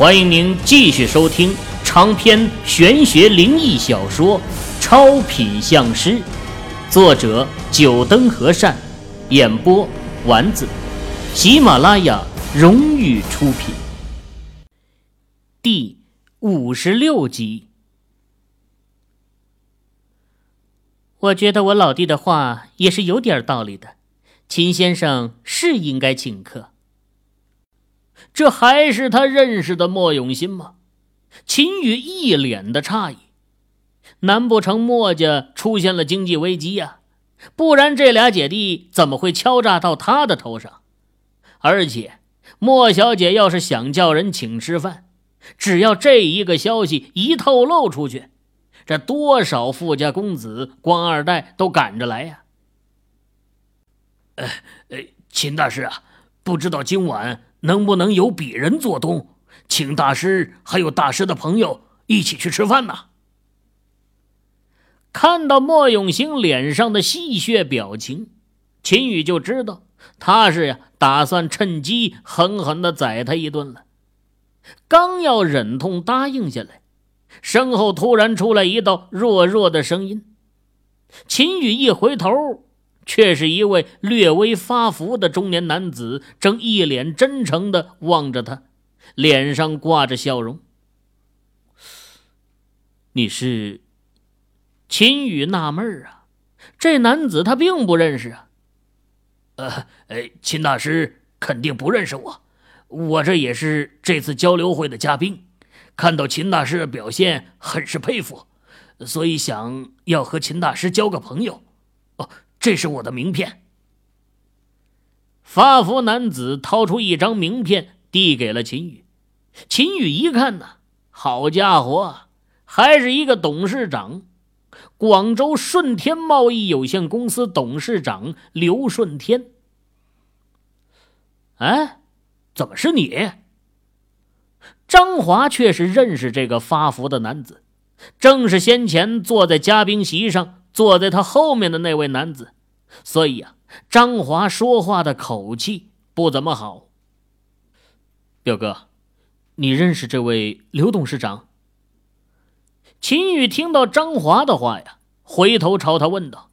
欢迎您继续收听长篇玄学灵异小说《超品相师》，作者：九灯和善，演播：丸子，喜马拉雅荣誉出品。第五十六集。我觉得我老弟的话也是有点道理的，秦先生是应该请客。这还是他认识的莫永新吗？秦宇一脸的诧异。难不成莫家出现了经济危机呀？不然这俩姐弟怎么会敲诈到他的头上？而且，莫小姐要是想叫人请吃饭，只要这一个消息一透露出去，这多少富家公子、官二代都赶着来呀！呃呃，秦大师啊，不知道今晚。能不能有鄙人做东，请大师还有大师的朋友一起去吃饭呢？看到莫永兴脸上的戏谑表情，秦宇就知道他是呀打算趁机狠狠的宰他一顿了。刚要忍痛答应下来，身后突然出来一道弱弱的声音。秦宇一回头。却是一位略微发福的中年男子，正一脸真诚的望着他，脸上挂着笑容。你是？秦宇纳闷啊，这男子他并不认识啊。呃，呃，秦大师肯定不认识我，我这也是这次交流会的嘉宾，看到秦大师的表现，很是佩服，所以想要和秦大师交个朋友。哦。这是我的名片。发福男子掏出一张名片，递给了秦宇。秦宇一看呢，好家伙，还是一个董事长，广州顺天贸易有限公司董事长刘顺天。哎，怎么是你？张华却是认识这个发福的男子，正是先前坐在嘉宾席上。坐在他后面的那位男子，所以啊，张华说话的口气不怎么好。表哥，你认识这位刘董事长？秦宇听到张华的话呀，回头朝他问道：“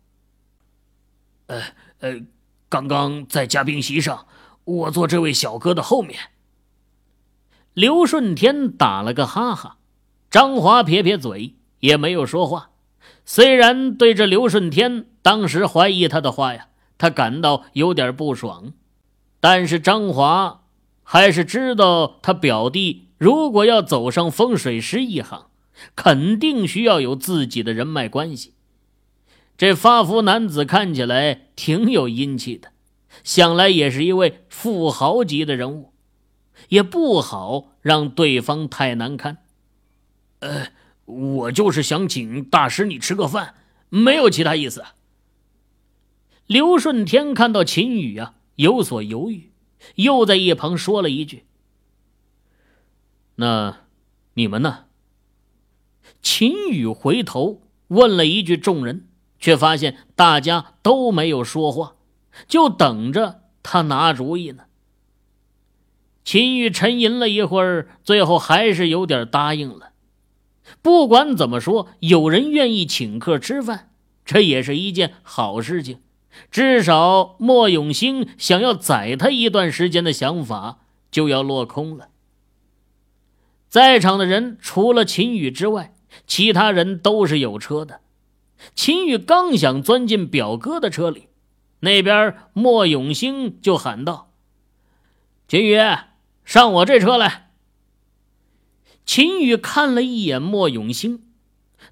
呃呃，刚刚在嘉宾席上，我坐这位小哥的后面。”刘顺天打了个哈哈，张华撇撇嘴，也没有说话。虽然对这刘顺天当时怀疑他的话呀，他感到有点不爽，但是张华还是知道他表弟如果要走上风水师一行，肯定需要有自己的人脉关系。这发福男子看起来挺有阴气的，想来也是一位富豪级的人物，也不好让对方太难堪。呃。我就是想请大师你吃个饭，没有其他意思。刘顺天看到秦宇啊有所犹豫，又在一旁说了一句：“那你们呢？”秦宇回头问了一句众人，却发现大家都没有说话，就等着他拿主意呢。秦宇沉吟了一会儿，最后还是有点答应了。不管怎么说，有人愿意请客吃饭，这也是一件好事情。至少莫永兴想要宰他一段时间的想法就要落空了。在场的人除了秦宇之外，其他人都是有车的。秦宇刚想钻进表哥的车里，那边莫永兴就喊道：“秦宇，上我这车来。”秦宇看了一眼莫永兴，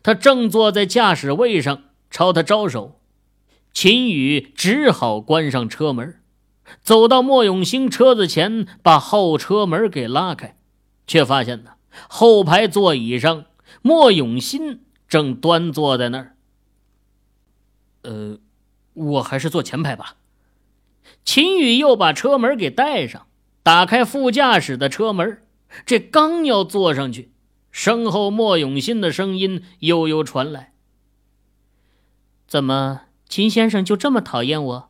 他正坐在驾驶位上，朝他招手。秦宇只好关上车门，走到莫永兴车子前，把后车门给拉开，却发现呢，后排座椅上莫永新正端坐在那儿。呃，我还是坐前排吧。秦宇又把车门给带上，打开副驾驶的车门。这刚要坐上去，身后莫永新的声音悠悠传来：“怎么，秦先生就这么讨厌我？”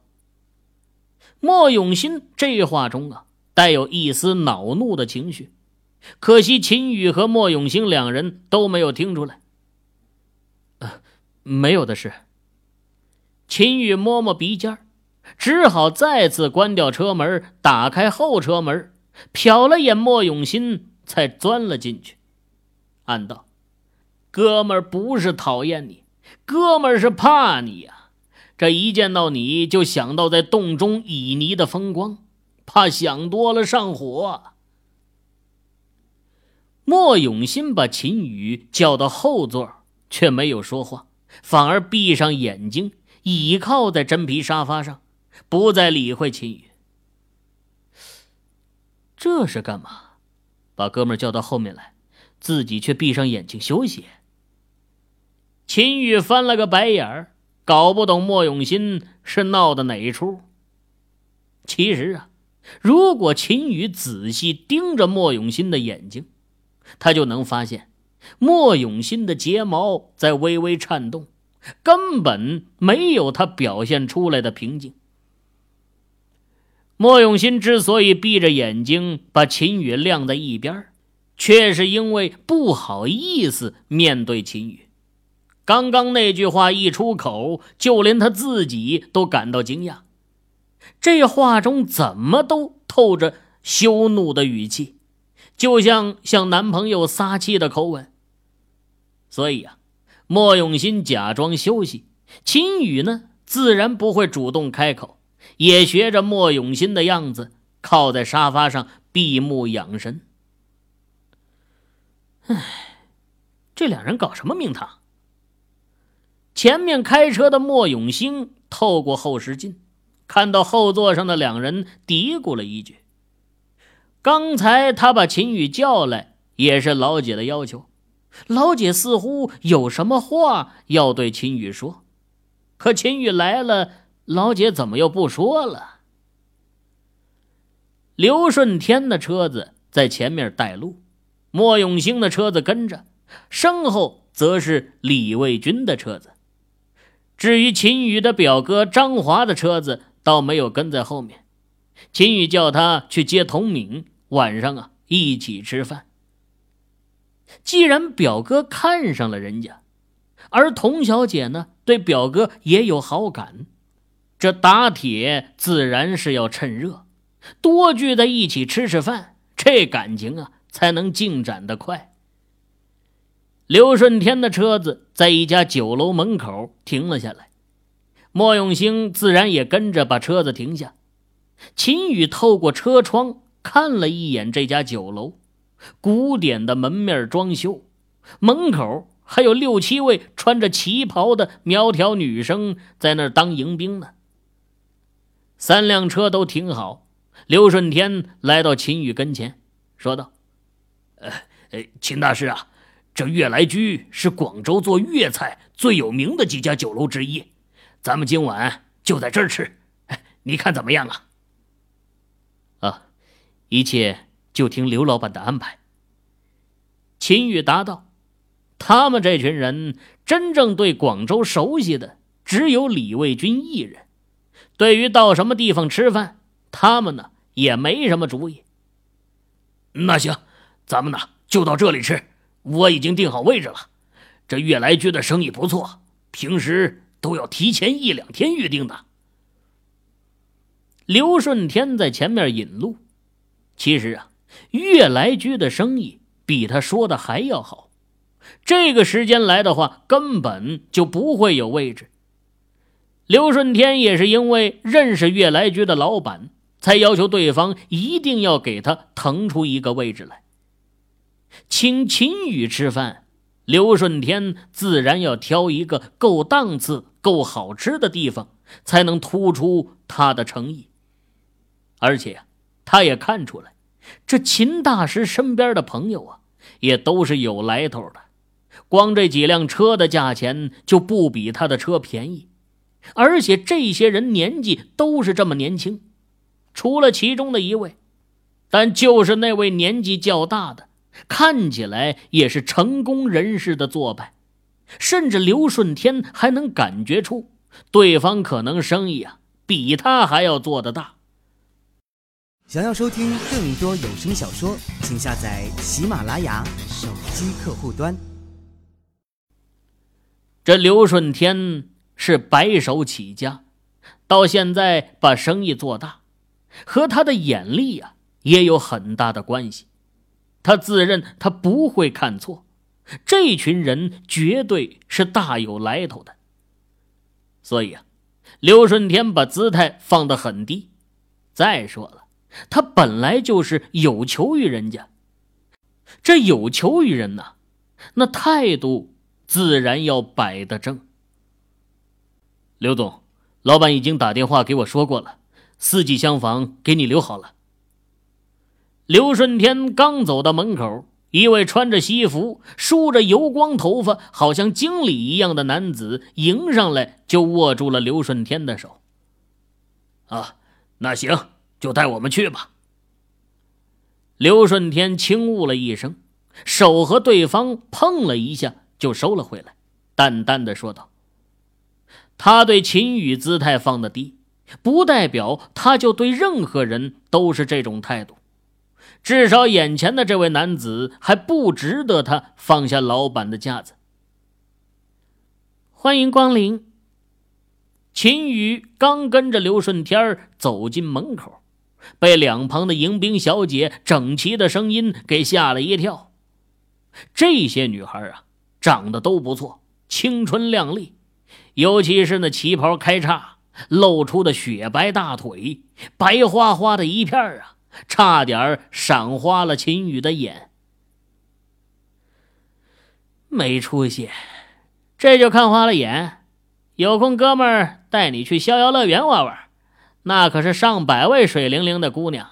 莫永新这话中啊，带有一丝恼怒的情绪。可惜秦宇和莫永兴两人都没有听出来。呃，没有的事。秦宇摸摸鼻尖只好再次关掉车门，打开后车门，瞟了眼莫永新，才钻了进去，暗道：“哥们儿不是讨厌你，哥们儿是怕你呀。这一见到你就想到在洞中旖旎的风光，怕想多了上火。”莫永新把秦宇叫到后座，却没有说话，反而闭上眼睛，倚靠在真皮沙发上，不再理会秦宇。这是干嘛？把哥们叫到后面来，自己却闭上眼睛休息。秦宇翻了个白眼儿，搞不懂莫永新是闹的哪一出。其实啊，如果秦宇仔细盯着莫永新的眼睛，他就能发现，莫永新的睫毛在微微颤动，根本没有他表现出来的平静。莫永新之所以闭着眼睛把秦宇晾在一边，却是因为不好意思面对秦宇。刚刚那句话一出口，就连他自己都感到惊讶，这话中怎么都透着羞怒的语气。就像向男朋友撒气的口吻，所以啊，莫永新假装休息，秦宇呢自然不会主动开口，也学着莫永新的样子，靠在沙发上闭目养神。唉，这两人搞什么名堂？前面开车的莫永兴透过后视镜，看到后座上的两人，嘀咕了一句。刚才他把秦宇叫来，也是老姐的要求。老姐似乎有什么话要对秦宇说，可秦宇来了，老姐怎么又不说了？刘顺天的车子在前面带路，莫永兴的车子跟着，身后则是李卫军的车子。至于秦宇的表哥张华的车子，倒没有跟在后面。秦宇叫他去接童敏。晚上啊，一起吃饭。既然表哥看上了人家，而童小姐呢对表哥也有好感，这打铁自然是要趁热，多聚在一起吃吃饭，这感情啊才能进展的快。刘顺天的车子在一家酒楼门口停了下来，莫永兴自然也跟着把车子停下。秦宇透过车窗。看了一眼这家酒楼，古典的门面装修，门口还有六七位穿着旗袍的苗条女生在那儿当迎宾呢。三辆车都停好，刘顺天来到秦宇跟前，说道：“呃，秦大师啊，这悦来居是广州做粤菜最有名的几家酒楼之一，咱们今晚就在这儿吃，你看怎么样啊？”一切就听刘老板的安排。秦宇答道：“他们这群人真正对广州熟悉的只有李卫军一人。对于到什么地方吃饭，他们呢也没什么主意。那行，咱们呢就到这里吃。我已经订好位置了。这悦来居的生意不错，平时都要提前一两天预定的。”刘顺天在前面引路。其实啊，悦来居的生意比他说的还要好。这个时间来的话，根本就不会有位置。刘顺天也是因为认识悦来居的老板，才要求对方一定要给他腾出一个位置来。请秦宇吃饭，刘顺天自然要挑一个够档次、够好吃的地方，才能突出他的诚意。而且呀。他也看出来，这秦大师身边的朋友啊，也都是有来头的。光这几辆车的价钱就不比他的车便宜，而且这些人年纪都是这么年轻，除了其中的一位，但就是那位年纪较大的，看起来也是成功人士的做派，甚至刘顺天还能感觉出对方可能生意啊比他还要做得大。想要收听更多有声小说，请下载喜马拉雅手机客户端。这刘顺天是白手起家，到现在把生意做大，和他的眼力啊也有很大的关系。他自认他不会看错，这群人绝对是大有来头的。所以啊，刘顺天把姿态放得很低。再说了。他本来就是有求于人家，这有求于人呐，那态度自然要摆得正。刘总，老板已经打电话给我说过了，四季厢房给你留好了。刘顺天刚走到门口，一位穿着西服、梳着油光头发，好像经理一样的男子迎上来，就握住了刘顺天的手。啊，那行。就带我们去吧。刘顺天轻悟了一声，手和对方碰了一下，就收了回来，淡淡的说道：“他对秦宇姿态放的低，不代表他就对任何人都是这种态度。至少眼前的这位男子还不值得他放下老板的架子。”欢迎光临。秦宇刚跟着刘顺天走进门口。被两旁的迎宾小姐整齐的声音给吓了一跳。这些女孩啊，长得都不错，青春靓丽，尤其是那旗袍开叉，露出的雪白大腿，白花花的一片啊，差点闪花了秦宇的眼。没出息，这就看花了眼。有空，哥们儿带你去逍遥乐园玩玩。那可是上百位水灵灵的姑娘，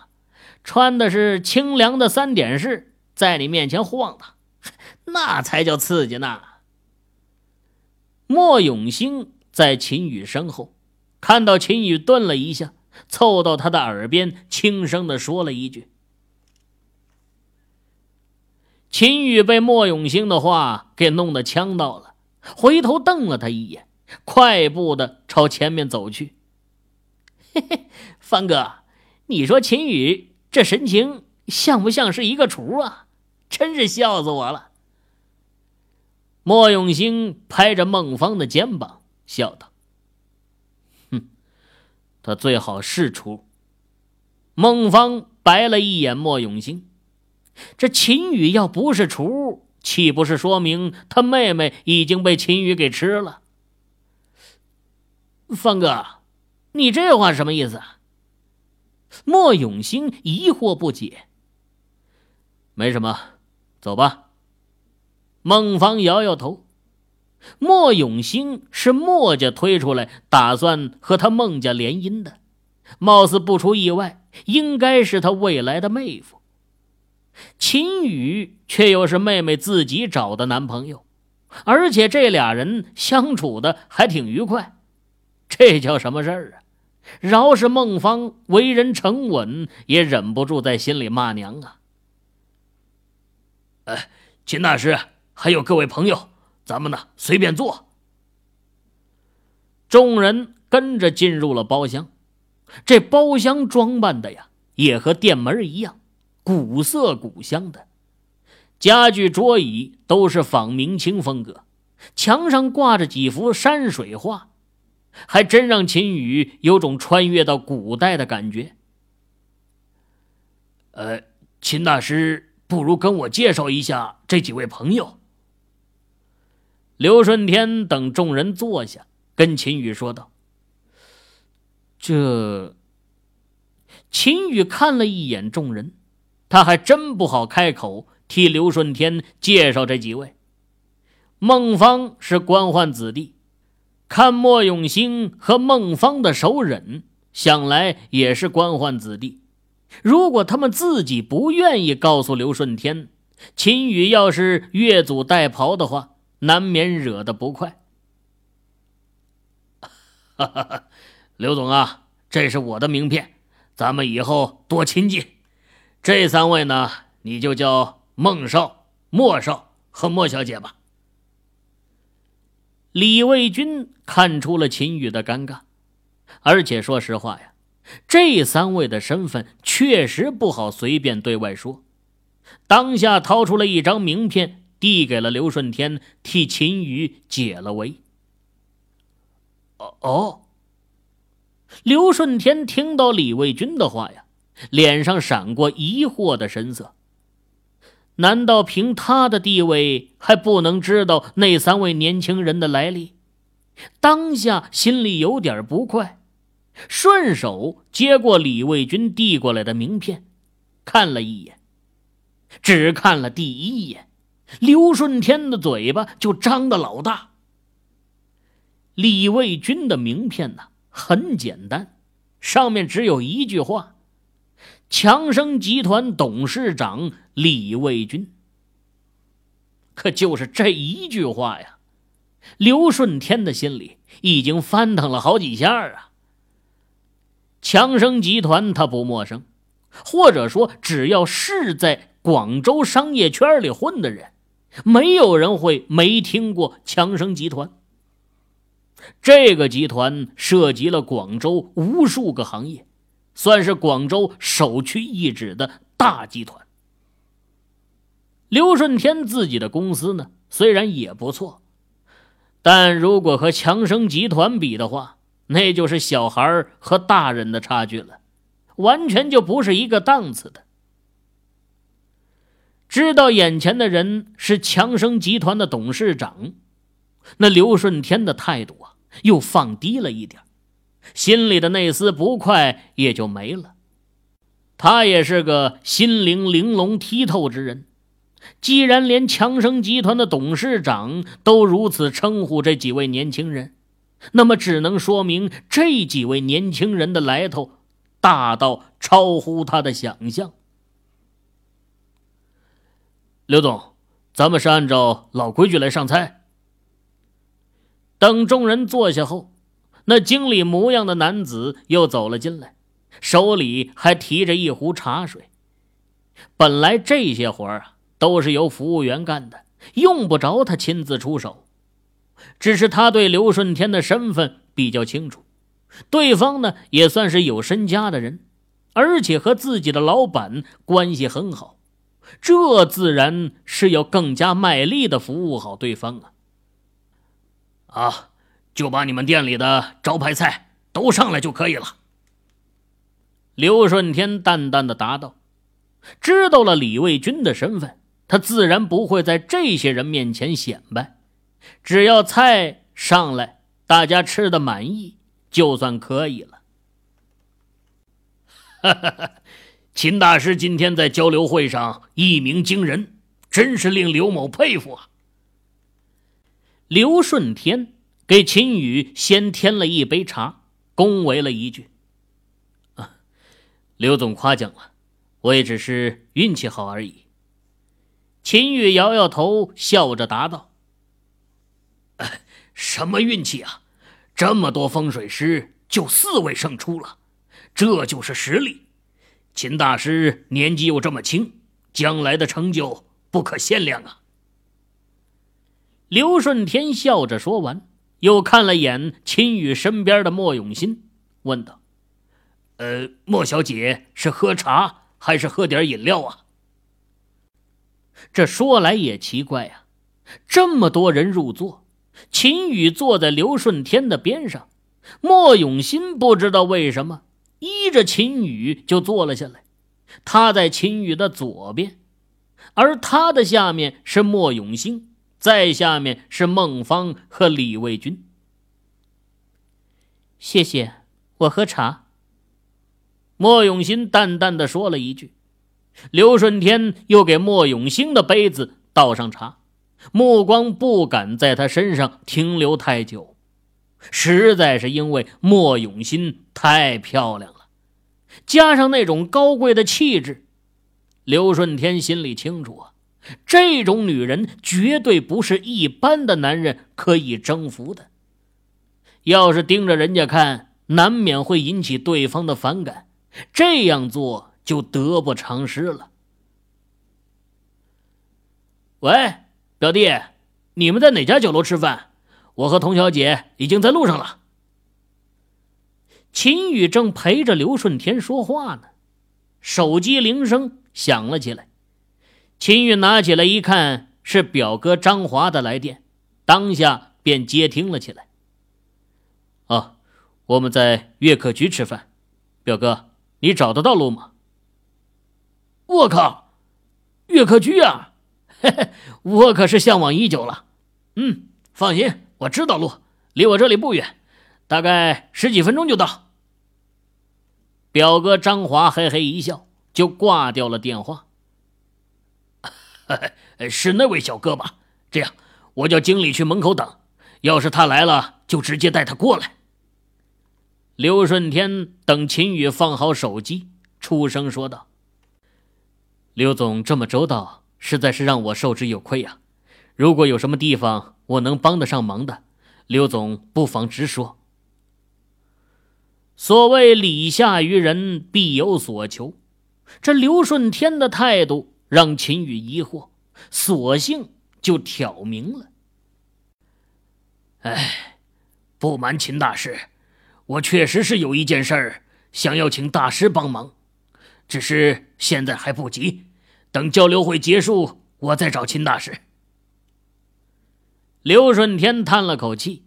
穿的是清凉的三点式，在你面前晃荡，那才叫刺激呢。莫永兴在秦宇身后，看到秦宇顿了一下，凑到他的耳边轻声的说了一句。秦宇被莫永兴的话给弄得呛到了，回头瞪了他一眼，快步的朝前面走去。嘿嘿，方哥，你说秦宇这神情像不像是一个厨啊？真是笑死我了。莫永兴拍着孟芳的肩膀笑道：“哼，他最好是厨。”孟芳白了一眼莫永兴，这秦宇要不是厨，岂不是说明他妹妹已经被秦宇给吃了？方哥。你这话什么意思？莫永兴疑惑不解。没什么，走吧。孟芳摇摇头。莫永兴是莫家推出来，打算和他孟家联姻的，貌似不出意外，应该是他未来的妹夫。秦宇却又是妹妹自己找的男朋友，而且这俩人相处的还挺愉快，这叫什么事儿啊？饶是孟芳为人沉稳，也忍不住在心里骂娘啊！哎，秦大师，还有各位朋友，咱们呢随便坐。众人跟着进入了包厢，这包厢装扮的呀，也和店门一样，古色古香的，家具桌椅都是仿明清风格，墙上挂着几幅山水画。还真让秦宇有种穿越到古代的感觉。呃，秦大师，不如跟我介绍一下这几位朋友。刘顺天等众人坐下，跟秦宇说道：“这。”秦宇看了一眼众人，他还真不好开口替刘顺天介绍这几位。孟芳是官宦子弟。看莫永兴和孟芳的手忍，想来也是官宦子弟。如果他们自己不愿意告诉刘顺天，秦宇要是越俎代庖的话，难免惹得不快。哈哈哈，刘总啊，这是我的名片，咱们以后多亲近。这三位呢，你就叫孟少、莫少和莫小姐吧。李卫军看出了秦宇的尴尬，而且说实话呀，这三位的身份确实不好随便对外说。当下掏出了一张名片，递给了刘顺天，替秦宇解了围。哦哦，刘顺天听到李卫军的话呀，脸上闪过疑惑的神色。难道凭他的地位还不能知道那三位年轻人的来历？当下心里有点不快，顺手接过李卫军递过来的名片，看了一眼。只看了第一眼，刘顺天的嘴巴就张得老大。李卫军的名片呢，很简单，上面只有一句话：“强生集团董事长李卫军。”可就是这一句话呀，刘顺天的心里已经翻腾了好几下啊。强生集团他不陌生，或者说只要是在。广州商业圈里混的人，没有人会没听过强生集团。这个集团涉及了广州无数个行业，算是广州首屈一指的大集团。刘顺天自己的公司呢，虽然也不错，但如果和强生集团比的话，那就是小孩和大人的差距了，完全就不是一个档次的。知道眼前的人是强生集团的董事长，那刘顺天的态度啊又放低了一点，心里的那丝不快也就没了。他也是个心灵玲珑剔透之人，既然连强生集团的董事长都如此称呼这几位年轻人，那么只能说明这几位年轻人的来头大到超乎他的想象。刘总，咱们是按照老规矩来上菜。等众人坐下后，那经理模样的男子又走了进来，手里还提着一壶茶水。本来这些活啊都是由服务员干的，用不着他亲自出手。只是他对刘顺天的身份比较清楚，对方呢也算是有身家的人，而且和自己的老板关系很好。这自然是要更加卖力的服务好对方啊！啊，就把你们店里的招牌菜都上来就可以了。刘顺天淡淡的答道：“知道了李卫军的身份，他自然不会在这些人面前显摆。只要菜上来，大家吃的满意，就算可以了。”哈哈哈。秦大师今天在交流会上一鸣惊人，真是令刘某佩服啊！刘顺天给秦宇先添了一杯茶，恭维了一句：“啊，刘总夸奖了，我也只是运气好而已。”秦宇摇摇头，笑着答道：“什么运气啊？这么多风水师，就四位胜出了，这就是实力。”秦大师年纪又这么轻，将来的成就不可限量啊！刘顺天笑着说完，又看了眼秦宇身边的莫永新，问道：“呃，莫小姐是喝茶还是喝点饮料啊？”这说来也奇怪呀，这么多人入座，秦宇坐在刘顺天的边上，莫永新不知道为什么。依着秦宇就坐了下来，他在秦宇的左边，而他的下面是莫永兴，在下面是孟芳和李卫军。谢谢，我喝茶。莫永兴淡淡的说了一句，刘顺天又给莫永兴的杯子倒上茶，目光不敢在他身上停留太久。实在是因为莫永兴太漂亮了，加上那种高贵的气质，刘顺天心里清楚啊，这种女人绝对不是一般的男人可以征服的。要是盯着人家看，难免会引起对方的反感，这样做就得不偿失了。喂，表弟，你们在哪家酒楼吃饭？我和童小姐已经在路上了。秦宇正陪着刘顺天说话呢，手机铃声响了起来。秦宇拿起来一看，是表哥张华的来电，当下便接听了起来。啊，我们在悦客居吃饭，表哥，你找得到路吗？我靠，悦客居啊，嘿嘿，我可是向往已久了。嗯，放心，我知道路，离我这里不远，大概十几分钟就到。表哥张华嘿嘿一笑，就挂掉了电话。是那位小哥吧？这样，我叫经理去门口等，要是他来了，就直接带他过来。刘顺天等秦宇放好手机，出声说道：“刘总这么周到，实在是让我受之有愧呀。如果有什么地方我能帮得上忙的，刘总不妨直说。”所谓礼下于人，必有所求。这刘顺天的态度让秦宇疑惑，索性就挑明了：“哎，不瞒秦大师，我确实是有一件事儿想要请大师帮忙，只是现在还不急，等交流会结束，我再找秦大师。”刘顺天叹了口气，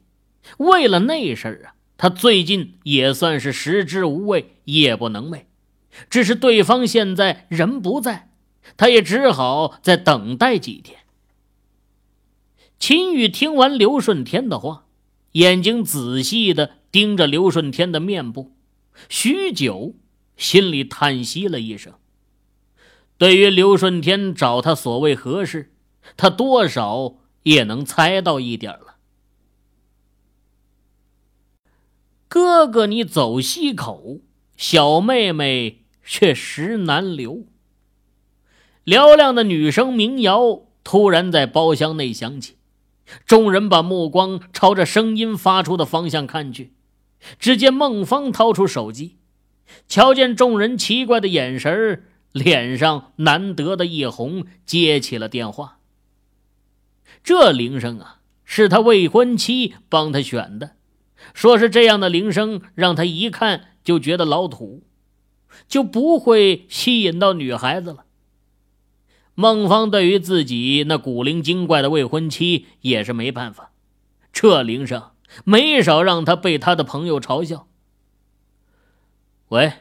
为了那事儿啊。他最近也算是食之无味，夜不能寐。只是对方现在人不在，他也只好再等待几天。秦宇听完刘顺天的话，眼睛仔细的盯着刘顺天的面部，许久，心里叹息了一声。对于刘顺天找他所谓何事，他多少也能猜到一点了。哥哥，你走西口，小妹妹却实难留。嘹亮的女声民谣突然在包厢内响起，众人把目光朝着声音发出的方向看去。只见孟芳掏出手机，瞧见众人奇怪的眼神脸上难得的一红，接起了电话。这铃声啊，是他未婚妻帮他选的。说是这样的铃声，让他一看就觉得老土，就不会吸引到女孩子了。孟芳对于自己那古灵精怪的未婚妻也是没办法，这铃声没少让他被他的朋友嘲笑。喂，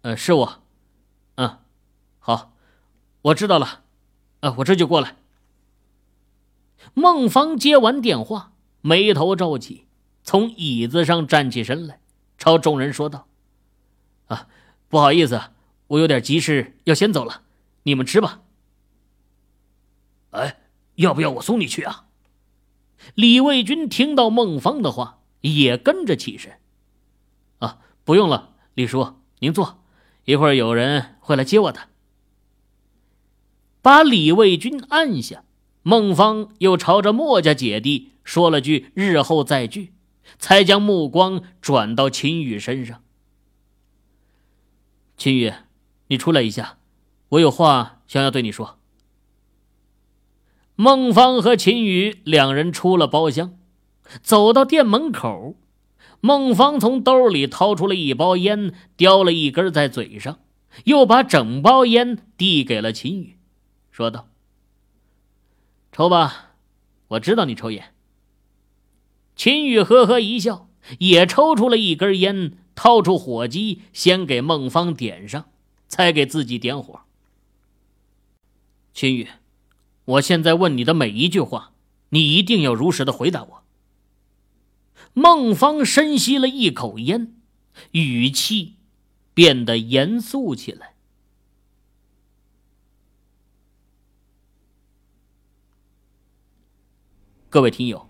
呃，是我，嗯，好，我知道了，呃，我这就过来。孟芳接完电话，眉头皱起。从椅子上站起身来，朝众人说道：“啊，不好意思，我有点急事要先走了，你们吃吧。”“哎，要不要我送你去啊？”李卫军听到孟芳的话，也跟着起身。“啊，不用了，李叔，您坐，一会儿有人会来接我的。”把李卫军按下，孟芳又朝着墨家姐弟说了句：“日后再聚。”才将目光转到秦宇身上。秦宇，你出来一下，我有话想要对你说。孟芳和秦宇两人出了包厢，走到店门口，孟芳从兜里掏出了一包烟，叼了一根在嘴上，又把整包烟递给了秦宇，说道：“抽吧，我知道你抽烟。”秦宇呵呵一笑，也抽出了一根烟，掏出火机，先给孟芳点上，才给自己点火。秦宇，我现在问你的每一句话，你一定要如实的回答我。孟芳深吸了一口烟，语气变得严肃起来。各位听友。